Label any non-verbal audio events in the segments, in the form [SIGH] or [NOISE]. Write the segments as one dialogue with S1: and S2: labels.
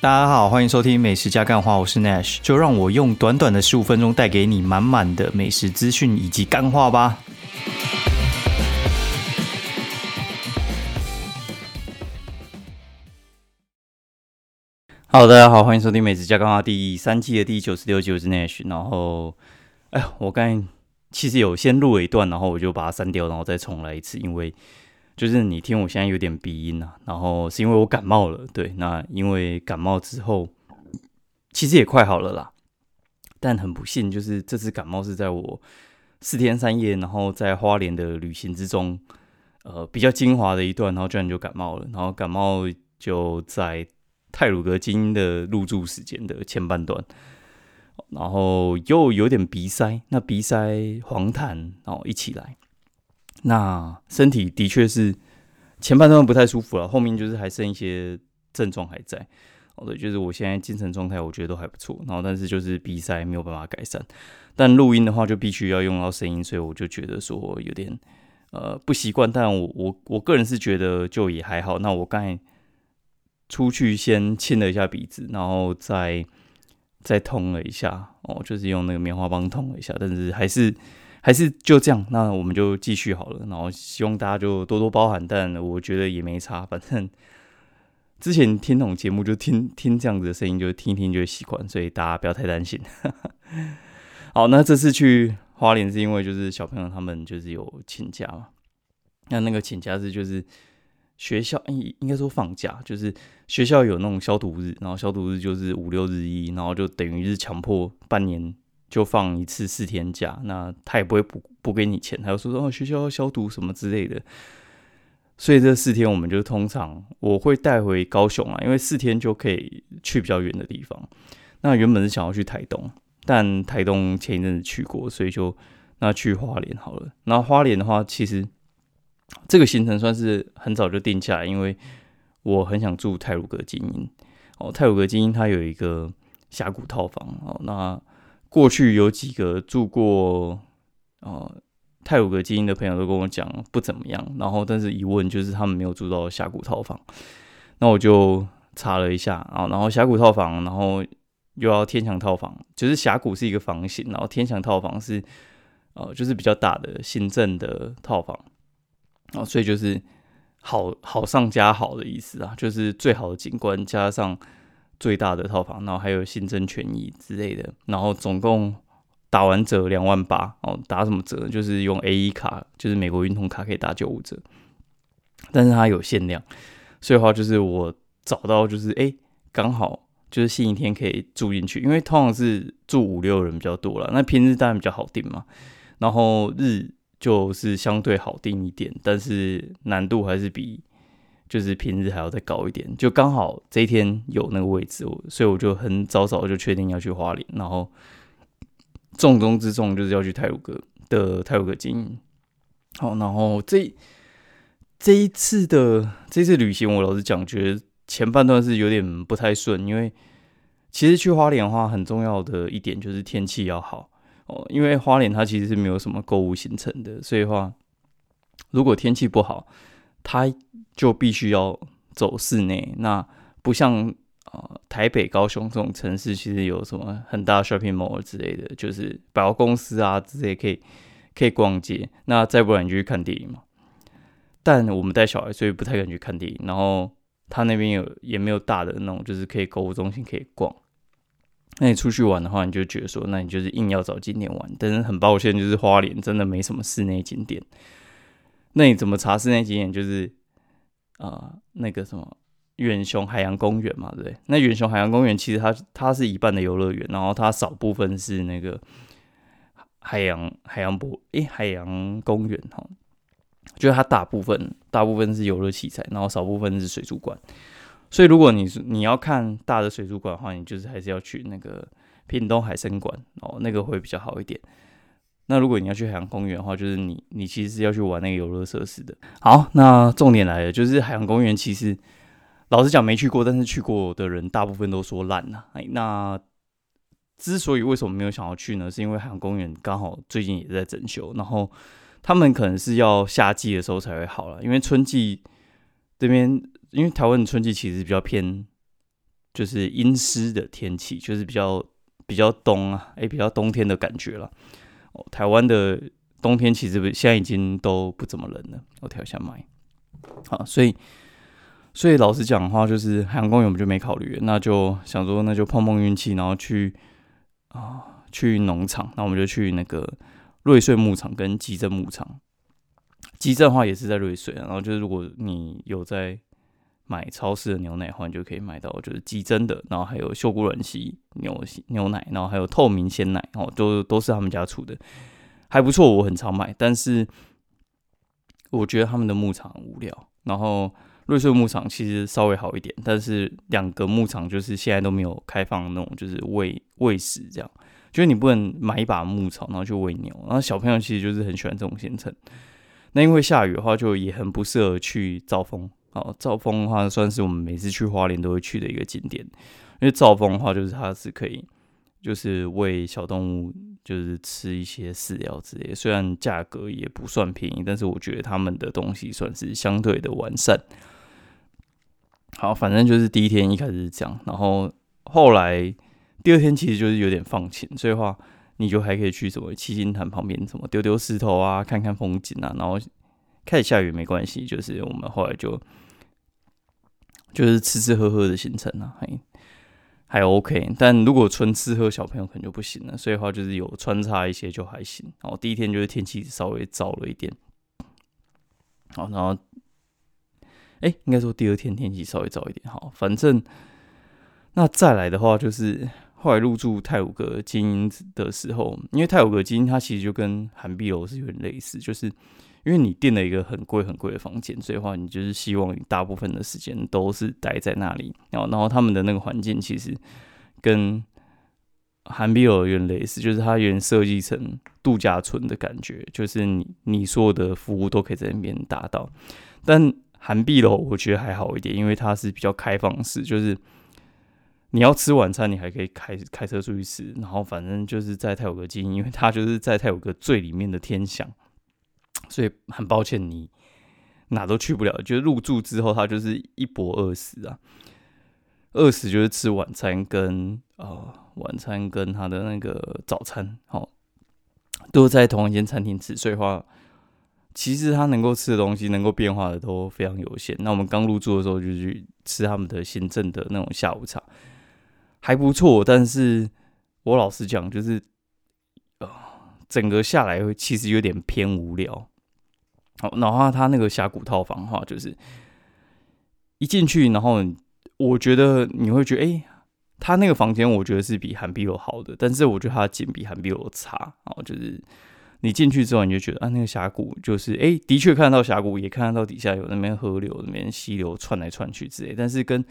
S1: 大家好，欢迎收听美食加干话，我是 Nash，就让我用短短的十五分钟带给你满满的美食资讯以及干话吧。Hello，大家好，欢迎收听美食加干话第三季的第九十六集，我是 Nash。然后，哎，我刚才其实有先录了一段，然后我就把它删掉，然后再重来一次，因为就是你听我现在有点鼻音啊，然后是因为我感冒了。对，那因为感冒之后，其实也快好了啦，但很不幸，就是这次感冒是在我四天三夜，然后在花莲的旅行之中，呃，比较精华的一段，然后居然就感冒了，然后感冒就在。泰鲁格精英的入住时间的前半段，然后又有点鼻塞，那鼻塞黄痰，然后一起来，那身体的确是前半段不太舒服了，后面就是还剩一些症状还在。哦，对，就是我现在精神状态我觉得都还不错，然后但是就是鼻塞没有办法改善，但录音的话就必须要用到声音，所以我就觉得说有点呃不习惯，但我我我个人是觉得就也还好。那我刚才。出去先亲了一下鼻子，然后再再通了一下哦，就是用那个棉花棒通了一下，但是还是还是就这样，那我们就继续好了。然后希望大家就多多包涵，但我觉得也没差，反正之前听那种节目就听 [LAUGHS] 听这样子的声音，就听一听就会习惯，所以大家不要太担心。[LAUGHS] 好，那这次去花莲是因为就是小朋友他们就是有请假嘛，那那个请假是就是。学校应应该说放假，就是学校有那种消毒日，然后消毒日就是五六日一，然后就等于是强迫半年就放一次四天假，那他也不会补补给你钱，他就说哦学校要消毒什么之类的，所以这四天我们就通常我会带回高雄啊，因为四天就可以去比较远的地方。那原本是想要去台东，但台东前一阵子去过，所以就那去花莲好了。那花莲的话，其实。这个行程算是很早就定下来，因为我很想住泰鲁阁精英哦。泰鲁阁精英它有一个峡谷套房哦。那过去有几个住过哦泰鲁格精英的朋友都跟我讲不怎么样，然后但是一问就是他们没有住到峡谷套房。那我就查了一下啊，然后峡谷套房，然后又要天墙套房，就是峡谷是一个房型，然后天墙套房是呃就是比较大的行政的套房。哦，所以就是好好上加好的意思啊，就是最好的景观加上最大的套房，然后还有新增权益之类的，然后总共打完折两万八哦。打什么折？就是用 A E 卡，就是美国运通卡可以打九五折，但是它有限量，所以话就是我找到就是哎，刚好就是星期天可以住进去，因为通常是住五六人比较多了，那平日当然比较好订嘛，然后日。就是相对好订一点，但是难度还是比就是平日还要再高一点。就刚好这一天有那个位置，我所以我就很早早就确定要去花莲，然后重中之重就是要去泰鲁阁的泰鲁阁经营。好，然后这这一次的这次旅行，我老实讲，觉得前半段是有点不太顺，因为其实去花莲的话，很重要的一点就是天气要好。哦，因为花莲它其实是没有什么购物行程的，所以话，如果天气不好，它就必须要走室内。那不像啊台北、高雄这种城市，其实有什么很大 shopping mall 之类的，就是百货公司啊之类可以可以逛街。那再不然你就去看电影嘛。但我们带小孩，所以不太敢去看电影。然后他那边有也没有大的那种，就是可以购物中心可以逛。那你出去玩的话，你就觉得说，那你就是硬要找景点玩。但是很抱歉，就是花莲真的没什么室内景点。那你怎么查室内景点？就是啊，那个什么远雄海洋公园嘛，对？那远雄海洋公园其实它它是一半的游乐园，然后它少部分是那个海洋海洋博诶海洋公园哈，就是它大部分大部分是游乐器材，然后少部分是水族馆。所以，如果你是你要看大的水族馆的话，你就是还是要去那个屏东海参馆哦，那个会比较好一点。那如果你要去海洋公园的话，就是你你其实是要去玩那个游乐设施的。好，那重点来了，就是海洋公园其实老实讲没去过，但是去过的人大部分都说烂了。哎，那之所以为什么没有想要去呢？是因为海洋公园刚好最近也在整修，然后他们可能是要夏季的时候才会好了，因为春季这边。因为台湾的春季其实比较偏，就是阴湿的天气，就是比较比较冬啊，哎，比较冬天的感觉了。哦，台湾的冬天其实不现在已经都不怎么冷了。我调一下麦，好，所以所以老实讲的话，就是海洋公园我们就没考虑，那就想说那就碰碰运气，然后去啊去农场，那我们就去那个瑞穗牧场跟基镇牧场。基镇的话也是在瑞穗，然后就是如果你有在。买超市的牛奶的话，你就可以买到就是鸡胗的，然后还有秀姑峦溪牛牛奶，然后还有透明鲜奶，哦，都都是他们家出的，还不错，我很常买。但是我觉得他们的牧场无聊，然后瑞穗牧场其实稍微好一点，但是两个牧场就是现在都没有开放那种就是喂喂食这样，就是你不能买一把牧草然后去喂牛，然后小朋友其实就是很喜欢这种行程。那因为下雨的话，就也很不适合去造风。好，兆丰的话算是我们每次去花莲都会去的一个景点，因为兆丰的话就是它是可以，就是喂小动物，就是吃一些饲料之类。虽然价格也不算便宜，但是我觉得他们的东西算是相对的完善。好，反正就是第一天一开始是这样，然后后来第二天其实就是有点放晴，所以话你就还可以去什么七星潭旁边什么丢丢石头啊，看看风景啊，然后。开始下雨没关系，就是我们后来就就是吃吃喝喝的行程啊，还还 OK。但如果纯吃喝，小朋友可能就不行了。所以话就是有穿插一些就还行。然后第一天就是天气稍微糟了一点，好，然后哎，应该说第二天天气稍微糟一点。好，反正那再来的话，就是后来入住泰晤格精英的时候，因为泰晤格精英它其实就跟韩碧楼是有点类似，就是。因为你订了一个很贵很贵的房间，所以话你就是希望你大部分的时间都是待在那里。然后，然后他们的那个环境其实跟韩碧楼有点类似，就是它原设计成度假村的感觉，就是你你所有的服务都可以在那边达到。但韩碧楼我觉得还好一点，因为它是比较开放式，就是你要吃晚餐，你还可以开开车出去吃。然后反正就是在泰晤阁基因为它就是在泰晤阁最里面的天祥。所以很抱歉，你哪都去不了。就是入住之后，他就是一博二十啊，二十就是吃晚餐跟呃晚餐跟他的那个早餐，好，都在同一间餐厅吃。所以话，其实他能够吃的东西，能够变化的都非常有限。那我们刚入住的时候就去吃他们的行政的那种下午茶，还不错。但是我老实讲，就是整个下来其实有点偏无聊。好，然后他那个峡谷套房的话，就是一进去，然后我觉得你会觉得，哎，他那个房间我觉得是比韩碧楼好的，但是我觉得他的景比韩碧楼差。然后就是你进去之后，你就觉得啊，那个峡谷就是，哎，的确看得到峡谷，也看得到底下有那边河流、那边溪流串来串去之类，但是跟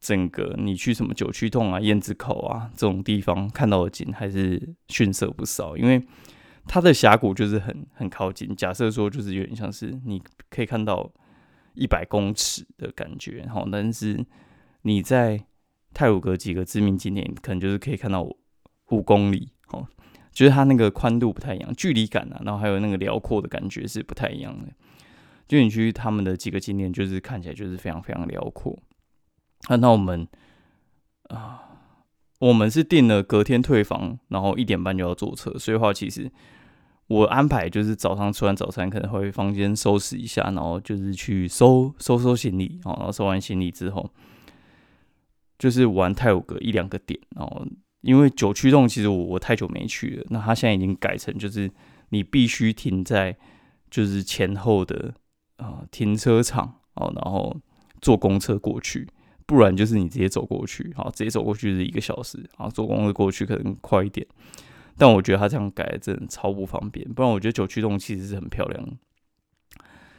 S1: 整个你去什么九曲洞啊、燕子口啊这种地方看到的景还是逊色不少，因为。它的峡谷就是很很靠近，假设说就是有点像是你可以看到一百公尺的感觉，然后但是你在泰鲁阁几个知名景点，可能就是可以看到五公里，哦，就是它那个宽度不太一样，距离感啊，然后还有那个辽阔的感觉是不太一样的。就你去他们的几个景点，就是看起来就是非常非常辽阔。那那我们啊，我们是订了隔天退房，然后一点半就要坐车，所以话其实。我安排就是早上吃完早餐，可能会房间收拾一下，然后就是去收收收行李，然后收完行李之后，就是玩泰晤阁一两个点，然后因为九曲洞其实我我太久没去了，那它现在已经改成就是你必须停在就是前后的啊停车场哦，然后坐公车过去，不然就是你直接走过去，好直接走过去是一个小时，然后坐公车过去可能快一点。但我觉得他这样改真的超不方便，不然我觉得九曲洞其实是很漂亮。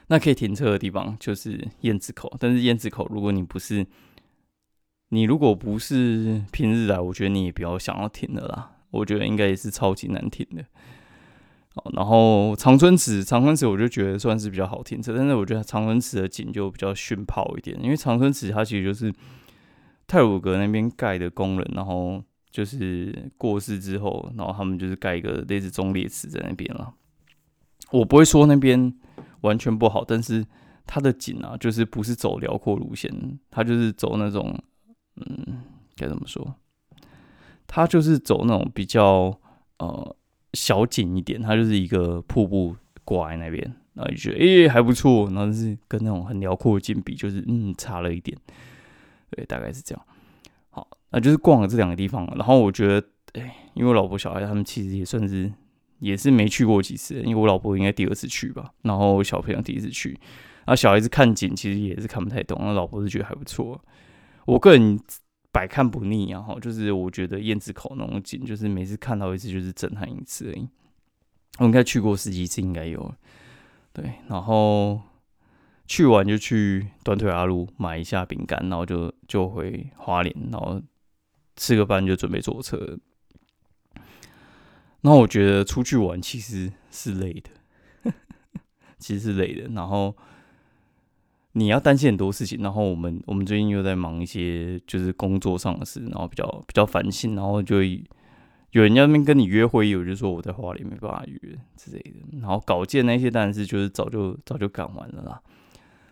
S1: 那可以停车的地方就是燕子口，但是燕子口如果你不是你如果不是平日来，我觉得你也比较想要停的啦。我觉得应该也是超级难停的。好，然后长春池，长春池我就觉得算是比较好停车，但是我觉得长春池的景就比较熏泡一点，因为长春池它其实就是泰鲁阁那边盖的工人，然后。就是过世之后，然后他们就是盖一个类似忠烈祠在那边了。我不会说那边完全不好，但是它的景啊，就是不是走辽阔路线，它就是走那种嗯，该怎么说？它就是走那种比较呃小景一点，它就是一个瀑布挂在那边，然后就觉得诶还不错，然后是跟那种很辽阔的景比，就是嗯差了一点，对，大概是这样。好，那就是逛了这两个地方，然后我觉得，哎，因为我老婆小孩他们其实也算是也是没去过几次，因为我老婆应该第二次去吧，然后小朋友第一次去，然后小孩子看景其实也是看不太懂，那老婆是觉得还不错，我个人。百看不腻啊！哈，就是我觉得燕子口那种景，就是每次看到一次就是震撼一次而已。我应该去过十几次，应该有。对，然后去完就去短腿阿路买一下饼干，然后就就回花莲，然后吃个饭就准备坐车。那我觉得出去玩其实是累的，[LAUGHS] 其实是累的。然后。你要担心很多事情，然后我们我们最近又在忙一些就是工作上的事，然后比较比较烦心，然后就有人要那边跟你约会，有就说我在花里没办法约之类的，然后稿件那些当然是就是早就早就赶完了啦，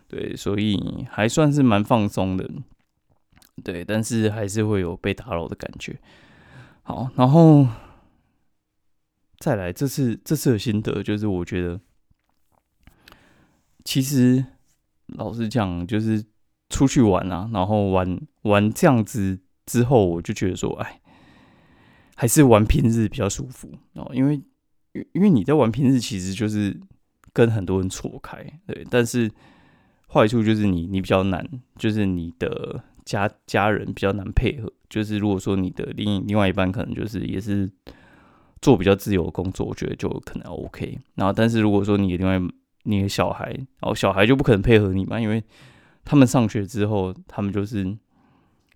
S1: 对，所以还算是蛮放松的，对，但是还是会有被打扰的感觉。好，然后再来这次这次的心得就是我觉得其实。老实讲，就是出去玩啊，然后玩玩这样子之后，我就觉得说，哎，还是玩平日比较舒服哦。因为，因为你在玩平日，其实就是跟很多人错开，对。但是坏处就是你你比较难，就是你的家家人比较难配合。就是如果说你的另另外一半可能就是也是做比较自由的工作，我觉得就可能 OK。然后，但是如果说你另外你的小孩，然后小孩就不可能配合你嘛，因为他们上学之后，他们就是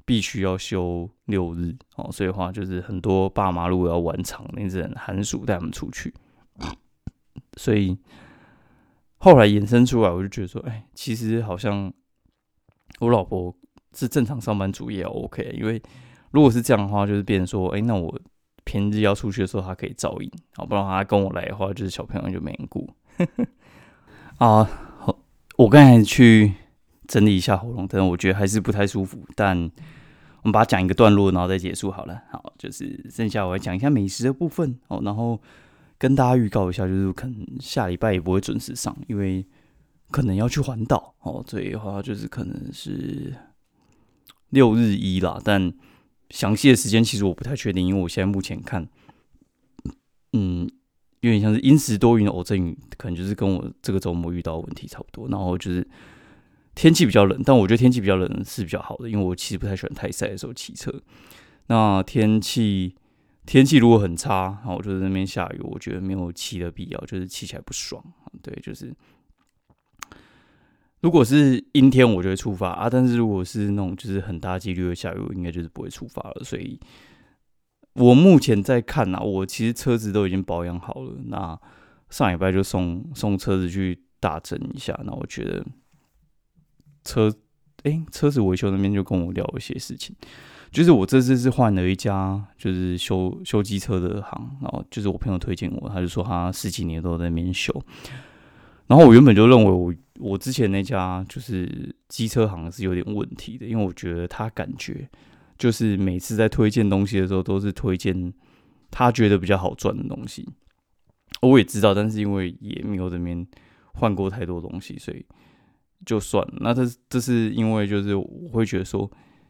S1: 必须要休六日哦，所以话就是很多爸妈如果要玩场那只能寒暑带他们出去，所以后来衍生出来，我就觉得说，哎，其实好像我老婆是正常上班族也 OK，因为如果是这样的话，就是变成说，哎，那我平日要出去的时候，他可以照应，好，不然他跟我来的话，就是小朋友就没人顾。啊，我刚才去整理一下喉咙，但我觉得还是不太舒服。但我们把它讲一个段落，然后再结束好了。好，就是剩下我来讲一下美食的部分哦。然后跟大家预告一下，就是可能下礼拜也不会准时上，因为可能要去环岛哦。所以的话，就是可能是六日一啦。但详细的时间其实我不太确定，因为我现在目前看，嗯。有点像是阴时多云的偶阵雨，可能就是跟我这个周末遇到的问题差不多。然后就是天气比较冷，但我觉得天气比较冷是比较好的，因为我其实不太喜欢太晒的时候骑车。那天气天气如果很差，然后我就在那边下雨，我觉得没有骑的必要，就是骑起来不爽。对，就是如果是阴天，我就会出发啊。但是如果是那种就是很大几率的下雨，我应该就是不会出发了。所以。我目前在看呐，我其实车子都已经保养好了。那上礼拜就送送车子去打针一下。那我觉得车，哎，车子维修那边就跟我聊一些事情。就是我这次是换了一家就是修修机车的行，然后就是我朋友推荐我，他就说他十几年都在那边修。然后我原本就认为我我之前那家就是机车行是有点问题的，因为我觉得他感觉。就是每次在推荐东西的时候，都是推荐他觉得比较好赚的东西。我也知道，但是因为也没有这边换过太多东西，所以就算了。那这这是因为就是我会觉得说，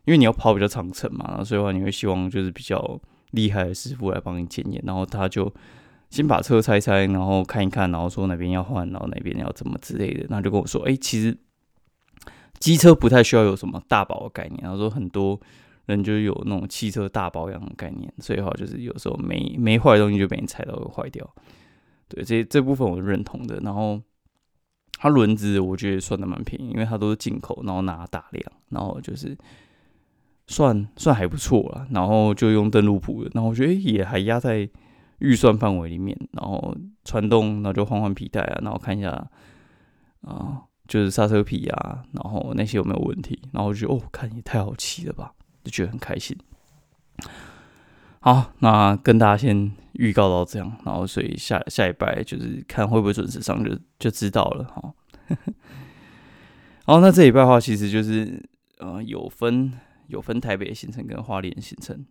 S1: 因为你要跑比较长程嘛，所以话你会希望就是比较厉害的师傅来帮你检验。然后他就先把车拆拆，然后看一看，然后说哪边要换，然后哪边要怎么之类的。那就跟我说，哎，其实机车不太需要有什么大保的概念。然后说很多。人就有那种汽车大保养的概念，所以话就是有时候没没坏的东西就被你踩到会坏掉。对，这这部分我是认同的。然后它轮子我觉得算的蛮便宜，因为它都是进口，然后拿大量，然后就是算算还不错了。然后就用登陆普的，然后我觉得也还压在预算范围里面。然后传动，那就换换皮带啊，然后看一下啊，就是刹车皮啊，然后那些有没有问题。然后我觉得哦，看也太好骑了吧。就觉得很开心。好，那跟大家先预告到这样，然后所以下下一拜就是看会不会准时上，就就知道了哈。[LAUGHS] 好，那这一拜的话，其实就是呃有分有分台北行程跟花莲行程。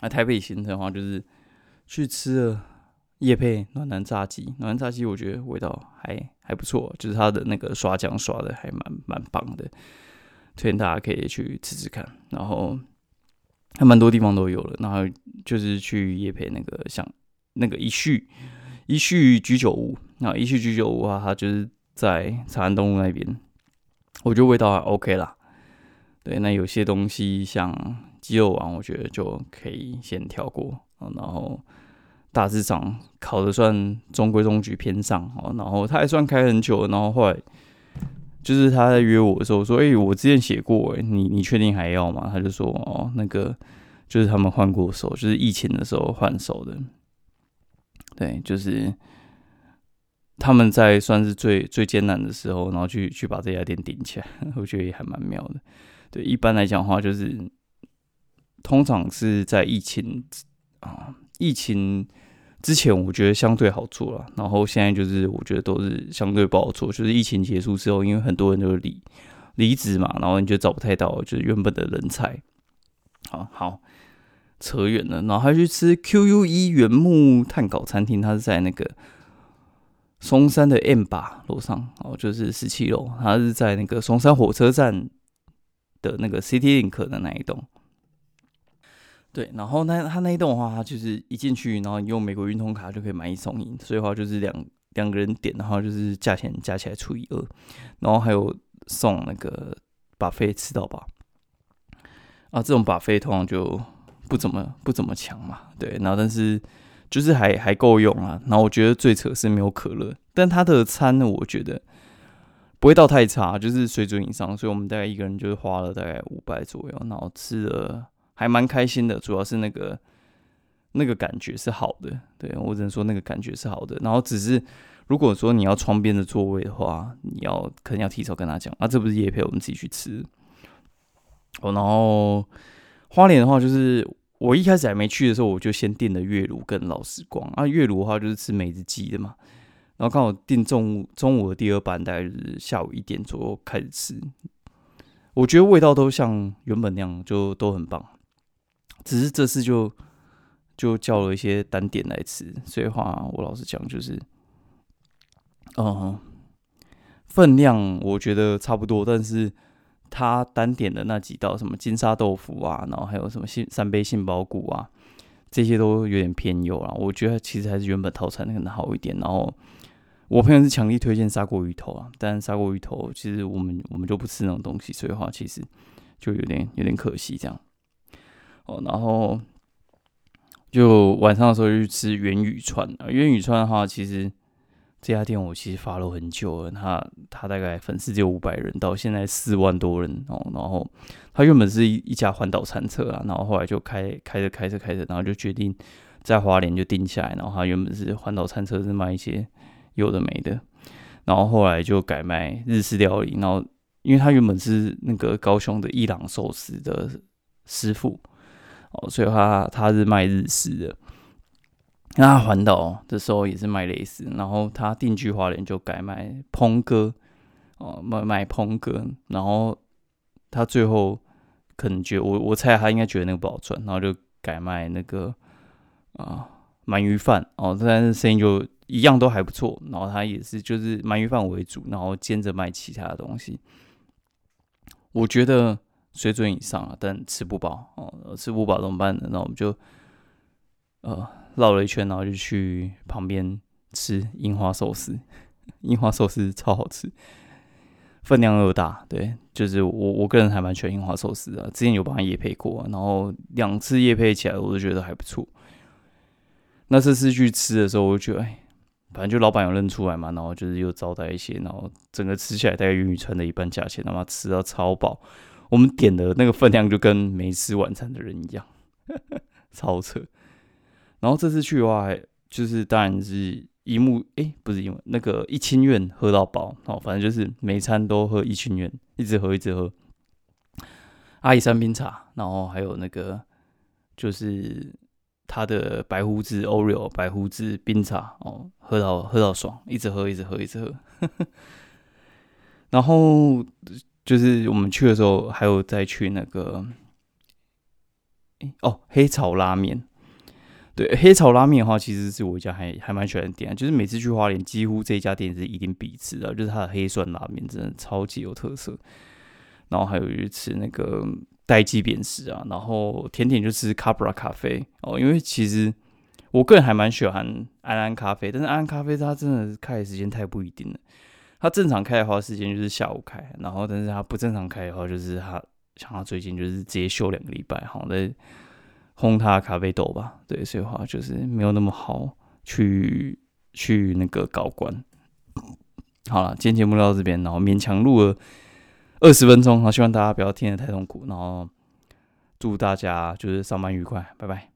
S1: 那台北行程的话，就是去吃了叶配暖男炸鸡，暖男炸鸡我觉得味道还还不错，就是它的那个刷酱刷的还蛮蛮棒的，推荐大家可以去吃吃看。然后还蛮多地方都有了，然后就是去夜配那个像那个一序一序居酒屋，那一序居酒屋啊，它就是在长安东路那边，我觉得味道还 OK 啦。对，那有些东西像鸡肉丸，我觉得就可以先跳过然后大致上烤的算中规中矩偏上哦。然后它还算开很久，然后后来就是他在约我的时候说：“哎，我之前写过，哎，你你确定还要吗？”他就说：“哦，那个就是他们换过手，就是疫情的时候换手的。对，就是他们在算是最最艰难的时候，然后去去把这家店顶起来，[LAUGHS] 我觉得也还蛮妙的。”对，一般来讲的话，就是通常是在疫情啊，疫情之前，我觉得相对好做了。然后现在就是，我觉得都是相对不好做。就是疫情结束之后，因为很多人都离离职嘛，然后你就找不太到就是原本的人才。好好扯远了，然后还去吃 Q U 一原木炭烤餐厅，它是在那个松山的 M 吧楼上哦，就是十七楼，它是在那个松山火车站。的那个 City Link 的那一栋，对，然后那他那一栋的话，他就是一进去，然后你用美国运通卡就可以买一送一，所以话就是两两个人点的话，就是价钱加起来除以二，然后还有送那个把费吃到饱。啊，这种把费通常就不怎么不怎么强嘛，对，然后但是就是还还够用啊，然后我觉得最扯是没有可乐，但他的餐呢，我觉得。不会到太差，就是水准以上，所以我们大概一个人就是花了大概五百左右，然后吃了还蛮开心的，主要是那个那个感觉是好的，对我只能说那个感觉是好的。然后只是如果说你要窗边的座位的话，你要可能要提早跟他讲，啊，这不是夜陪我们自己去吃。哦，然后花莲的话，就是我一开始还没去的时候，我就先订了月炉跟老时光啊，月炉的话就是吃梅子鸡的嘛。然后刚好订中午中午的第二班，大概是下午一点左右开始吃。我觉得味道都像原本那样，就都很棒。只是这次就就叫了一些单点来吃，所以话我老实讲就是，嗯，分量我觉得差不多，但是他单点的那几道什么金沙豆腐啊，然后还有什么杏三杯杏鲍菇啊，这些都有点偏油啊。我觉得其实还是原本套餐可能好一点，然后。我朋友是强力推荐砂锅鱼头啊，但砂锅鱼头其实我们我们就不吃那种东西，所以话其实就有点有点可惜这样。哦，然后就晚上的时候就去吃元宇川啊，元宇川的话，其实这家店我其实发了很久了，他他大概粉丝只有五百人，到现在四万多人哦。然后他原本是一一家环岛餐车啊，然后后来就开开着开着开着，然后就决定在华联就定下来，然后他原本是环岛餐车是卖一些。有的没的，然后后来就改卖日式料理，然后因为他原本是那个高雄的伊朗寿司的师傅哦，所以他他是卖日式的。那环岛的时候也是卖类似，然后他定居华联就改卖烹哥哦，卖卖烹哥，然后他最后可能觉我我猜他应该觉得那个不好赚，然后就改卖那个啊鳗鱼饭哦，但是生意就。一样都还不错，然后他也是就是鳗鱼饭为主，然后兼着卖其他的东西。我觉得水准以上啊，但吃不饱哦，吃不饱怎么办呢？那我们就呃绕了一圈，然后就去旁边吃樱花寿司。[LAUGHS] 樱花寿司超好吃，分量又大，对，就是我我个人还蛮喜欢樱花寿司的。之前有帮他夜配过，然后两次夜配起来，我都觉得还不错。那这次去吃的时候，我就觉得哎。反正就老板有认出来嘛，然后就是又招待一些，然后整个吃起来大概云宇川的一半价钱，他妈吃到超饱。我们点的那个分量就跟没吃晚餐的人一样，[LAUGHS] 超扯。然后这次去的话，就是当然是一木哎，不是因为那个一清院喝到饱哦，反正就是每餐都喝一清院，一直喝一直喝。阿姨三冰茶，然后还有那个就是。他的白胡子 Oreo 白胡子冰茶哦，喝到喝到爽，一直喝一直喝一直喝。[LAUGHS] 然后就是我们去的时候，还有再去那个哦，黑草拉面。对，黑草拉面的话，其实是我一家还还蛮喜欢点，就是每次去花莲，几乎这一家店是一定必吃的，就是它的黑蒜拉面真的超级有特色。然后还有去吃那个代记扁食啊，然后甜点就吃卡布拉咖啡哦，因为其实我个人还蛮喜欢安安咖啡，但是安安咖啡它真的开的时间太不一定了。他正常开的话时间就是下午开，然后但是他不正常开的话，就是他像它最近就是直接休两个礼拜，好在。烘他咖啡豆吧，对，所以话就是没有那么好去去那个搞关。好了，今天节目到这边，然后勉强录了二十分钟，然后，希望大家不要听得太痛苦，然后祝大家就是上班愉快，拜拜。